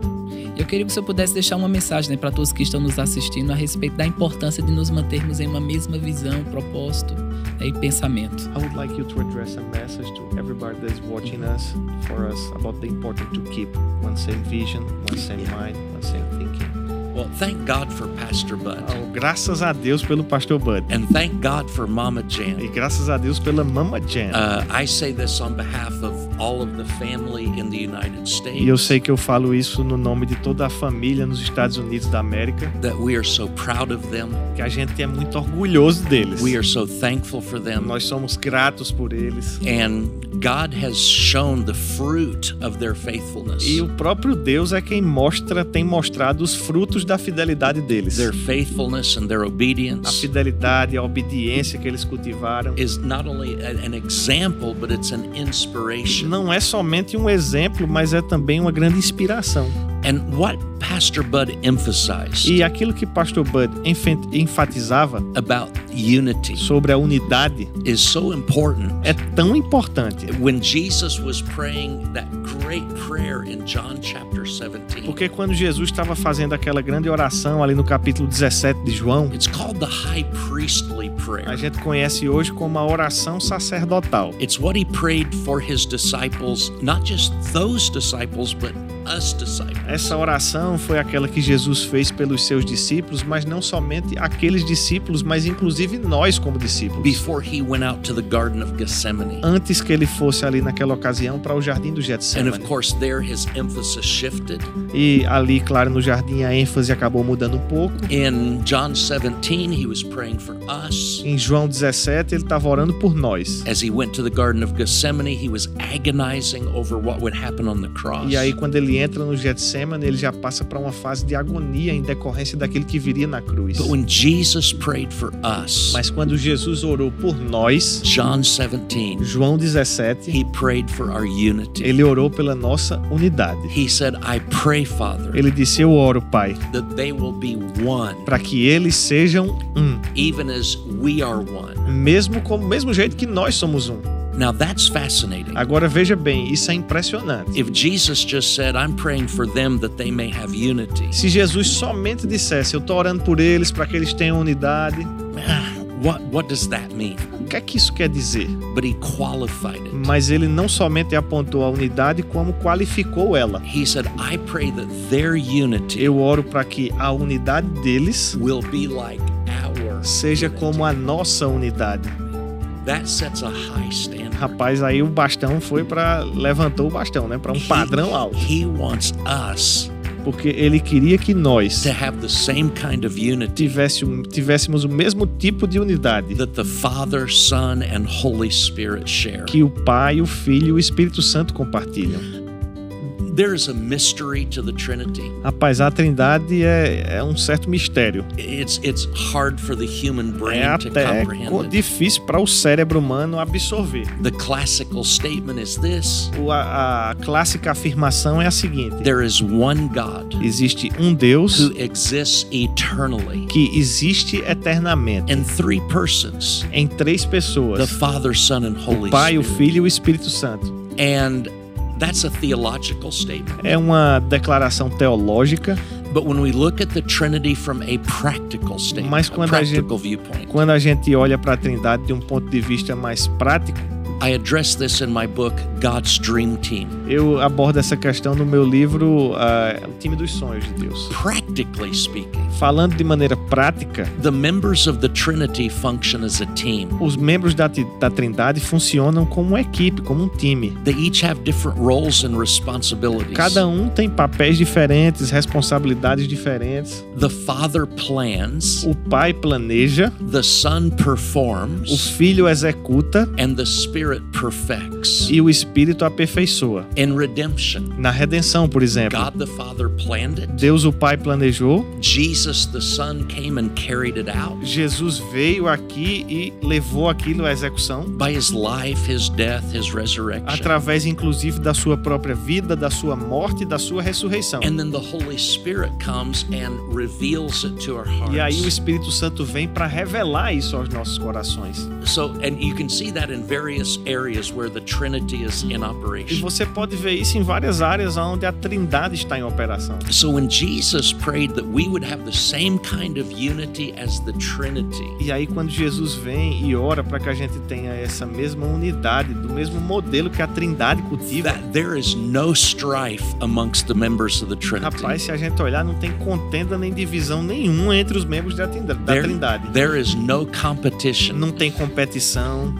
Eu queria que o senhor pudesse deixar uma mensagem, né, para todos que estão nos assistindo a respeito da importância de nos mantermos em uma mesma visão, propósito né, e pensamento. I would like you to address a message to everybody that's watching us for us about the importance to keep one same vision, one same mind, one same thinking. Well, thank God for Pastor Bud. Oh, graças a Deus pelo Pastor Bud. And thank God for Mama Jan. E graças a Deus pela Mama Jan. Uh, I say this on behalf of all of the family in the United States. E eu sei que eu falo isso no nome de toda a família nos Estados Unidos da América, that we are so proud of them. que a gente é muito orgulhoso deles. We are so thankful for them. Nós somos gratos por eles. And God has shown the fruit of their faithfulness. E o próprio Deus é quem mostra, tem mostrado os frutos da fidelidade deles. Their faithfulness and their A obedience fidelidade, a obediência que eles cultivaram. is not only a- an example, but it's an inspiration. Não é somente um exemplo, mas é também uma grande inspiração. And what Pastor Bud emphasized E aquilo que Pastor Bud enfatizava about unity sobre a unidade is so important. é tão importante. When Jesus was praying that great prayer in John chapter 17, Porque quando Jesus estava fazendo aquela grande oração ali no capítulo 17 de João, it's called the high priestly a prayer. gente conhece hoje como a oração sacerdotal. It's what he prayed for his disciples, not just those disciples, but. Essa oração foi aquela que Jesus fez pelos seus discípulos, mas não somente aqueles discípulos, mas inclusive nós como discípulos. Antes que ele fosse ali naquela ocasião para o jardim do Getsemane. E ali, claro, no jardim a ênfase acabou mudando um pouco. In John 17, he was praying for us. Em João 17, ele estava orando por nós. As he went to the Garden of Gethsemane, he was agonizing over what would happen on the cross. E aí, quando ele entra no Getsemane, ele já passa para uma fase de agonia em decorrência daquilo que viria na cruz. But when Jesus prayed for us, Mas quando Jesus orou por nós, John 17, João 17, he prayed for our unity. ele orou pela nossa unidade. He said, I pray, Father, Ele disse: Eu oro, Pai, para que eles sejam um, mesmo como mesmo jeito que nós somos um. Now that's fascinating. Agora veja bem, isso é impressionante. If Jesus just said, I'm praying for them that they may have unity, Se Jesus somente dissesse: Eu estou orando por eles para que eles tenham unidade, ah, What what does that mean? O que é que isso quer dizer? But he qualified it. Mas ele não somente apontou a unidade, como qualificou ela. He said, I pray that their unity Eu oro para que a unidade deles will be like our seja unity. como a nossa unidade. Rapaz, aí o bastão foi para levantou o bastão, né, para um padrão alto, He wants us porque ele queria que nós to have the same kind of unity tivesse, tivéssemos o mesmo tipo de unidade that the Father, Son, and Holy Spirit share. que o Pai, o Filho e o Espírito Santo compartilham. There is a mystery to the Trinity. Rapaz, a Trindade é, é um certo mistério. It's it's hard for the human É brain to até difícil para o cérebro humano absorver. The classical statement is this: O- A, a clássica afirmação é a seguinte: there is one God existe um Deus who exists eternally que existe eternamente in three persons: em três the pessoas: Father, Son, and Holy o Pai, o Spirit. Filho e o Espírito Santo. And that's a theological statement. É uma declaração teológica, But when we look at the Trinity from a practical statement, Mas a quando a gente- practical viewpoint, quando a gente olha para a Trindade de um ponto de vista mais prático, I address this in my book, God's Dream Team. eu abordo essa questão no meu livro O Time dos Sonhos de Deus. Practically speaking, Falando de maneira prática, the members of the Trinity function as a team. os membros da, da Trindade funcionam como uma equipe, como um time. They each have different roles and responsibilities. Cada um tem papéis diferentes, responsabilidades diferentes. The Father plans, O pai planeja, the Son o performs, filho executa and the Spirit perfects. e o espírito aperfeiçoa. In redemption, Na redenção, por exemplo, God the Father. Deus o Pai planejou, Jesus the Son came and carried it out. Jesus veio aqui e levou aquilo à execução, by his life, his death, his resurrection. através inclusive da sua própria vida, da sua morte e da sua ressurreição. And then the Holy Spirit comes and reveals it to our E aí o hearts. Espírito Santo vem para revelar isso aos nossos corações. So, and you can see that in various areas where the Trinity is in E operation. você pode ver isso em várias áreas onde a Trindade está em operação. So when Jesus prayed that we would have the same kind of unity as the Trinity, E aí quando Jesus vem e ora para que a gente tenha essa mesma unidade, do mesmo modelo que a Trindade cultiva, that there is no strife amongst the members of the Trinity. rapaz, se a gente olhar, não tem contenda nem divisão nenhuma entre os membros da Trinda- da There, Trindade. there is no competition. Não tem competição.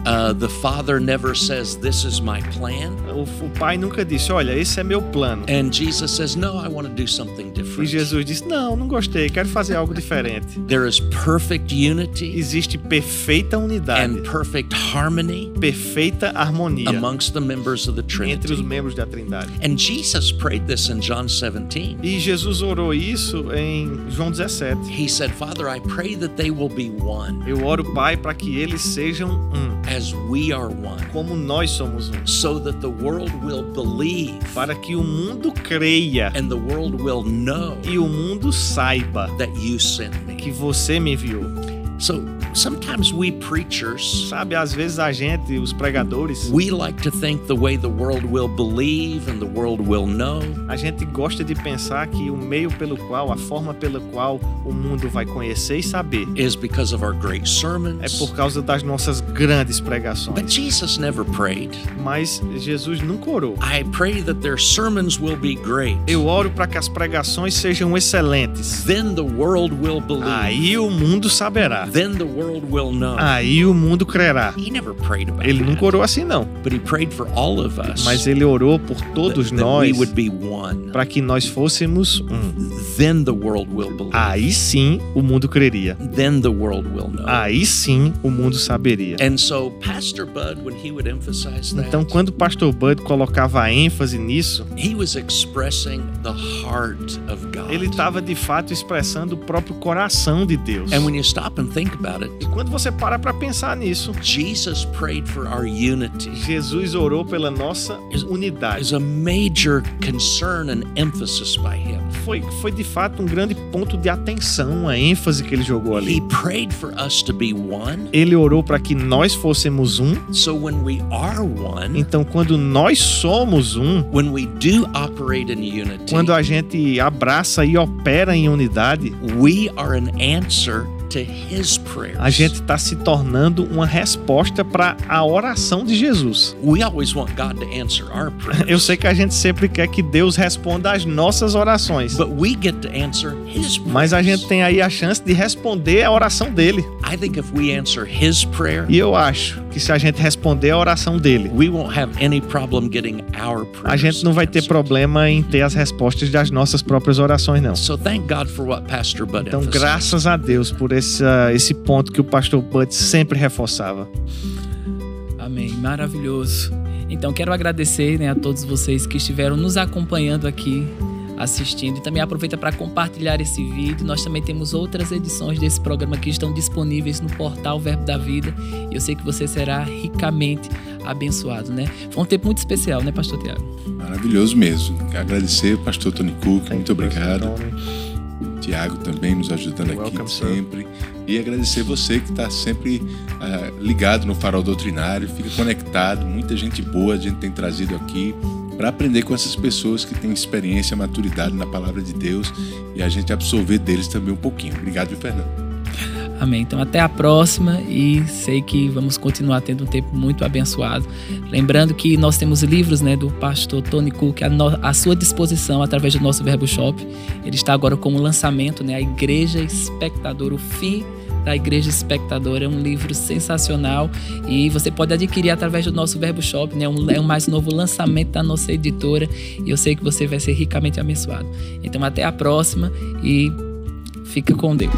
Uh, the Father never says, This is my plan. O, o pai nunca disse: Olha, esse é meu plano. And Jesus says, No, I want to do something E different. Jesus disse: Não, não gostei, quero fazer algo diferente. There is perfect unity Existe perfeita unidade, and perfect harmony perfeita harmonia amongst the members of the entre os Trinity. membros da Trindade. And Jesus prayed this in John 17. E Jesus orou isso em João 17. He said, Father, I pray that they will be one Eu oro, Pai, para que eles sejam um, as we are one, como nós somos um, so that the world will believe para que o mundo creia and the world will know e o mundo saiba that you sent me. que você me enviou. So sometimes we preachers, Sabe, às vezes a gente, os pregadores, we like to think the way the world will believe and the world will know a gente gosta de pensar que o meio pelo qual, a forma pela qual o mundo vai conhecer e saber is because of our great é sermons. por causa das nossas grandes But pregações. Jesus never prayed. Mas Jesus nunca orou. I pray that their sermons will be great. Eu oro para que as pregações sejam excelentes. Then the world will believe. Aí o mundo saberá. Then the. Aí o mundo crerá. He never prayed about Ele nunca orou assim não, But he prayed for all of us. mas ele orou por todos nós we would be one. para que nós fôssemos um. Then the world will believe. Aí sim o mundo creria. Then the world will know. Aí sim o mundo saberia. And so Pastor Bud, when he would emphasize that, Então, quando o pastor Bud colocava ênfase nisso, he was expressing the heart of God. ele estava de fato expressando o próprio coração de Deus. E quando você para para pensar nisso, Jesus prayed for our unity. Jesus orou pela nossa unidade. Is a major concern and emphasis by him. Foi, foi de fato um grande ponto de atenção, a ênfase que ele jogou He ali. prayed for us to be one. Ele orou para que nós fôssemos um. So when we are one, Então, quando nós somos um, when we do operate in unity, quando a gente abraça e opera em unidade, we are an answer. A gente está se tornando uma resposta para a oração de Jesus. we always want God to answer our prayers. Eu sei que a gente sempre quer que Deus responda às nossas orações, but we get to answer his prayers. mas a gente tem aí a chance de responder a oração dele. I think if we answer his prayer, E eu acho que se a gente responder a oração dele, we won't have any problem getting our prayers. a gente não vai ter problema em ter as respostas das nossas próprias orações, não. So thank God for what Pastor Bud Então, graças a Deus por esse, ah, esse ponto que o pastor Bud sempre reforçava. Amém. Maravilhoso. Então, quero agradecer né, a todos vocês que estiveram nos acompanhando aqui, assistindo. E também aproveita para compartilhar esse vídeo. Nós também temos outras edições desse programa que estão disponíveis no portal Verbo da Vida. E eu sei que você será ricamente abençoado, né? Foi um tempo muito especial, né, Pastor Tiago? Maravilhoso mesmo. Pastor pastor Tony Cook, muito obrigado. Tiago também nos ajudando You're aqui welcome, sir. sempre. E agradecer você que está sempre ah, ligado no Farol Doutrinário, fica conectado. Muita gente boa a gente tem trazido aqui para aprender com essas pessoas que têm experiência, maturidade na palavra de Deus e a gente absorver deles também um pouquinho. Obrigado, Fernando. Amém. Então até a próxima e sei que vamos continuar tendo um tempo muito abençoado. Lembrando que nós temos livros né, do pastor Tony Cook à, no- à sua disposição através do nosso Verbo Shop. Ele está agora com o lançamento, né, a Igreja Espectador, o fim da Igreja Espectador. É um livro sensacional e você pode adquirir através do nosso Verbo Shop, né? Um, é o mais novo lançamento da nossa editora e eu sei que você vai ser ricamente abençoado. Então até a próxima e fica com Deus.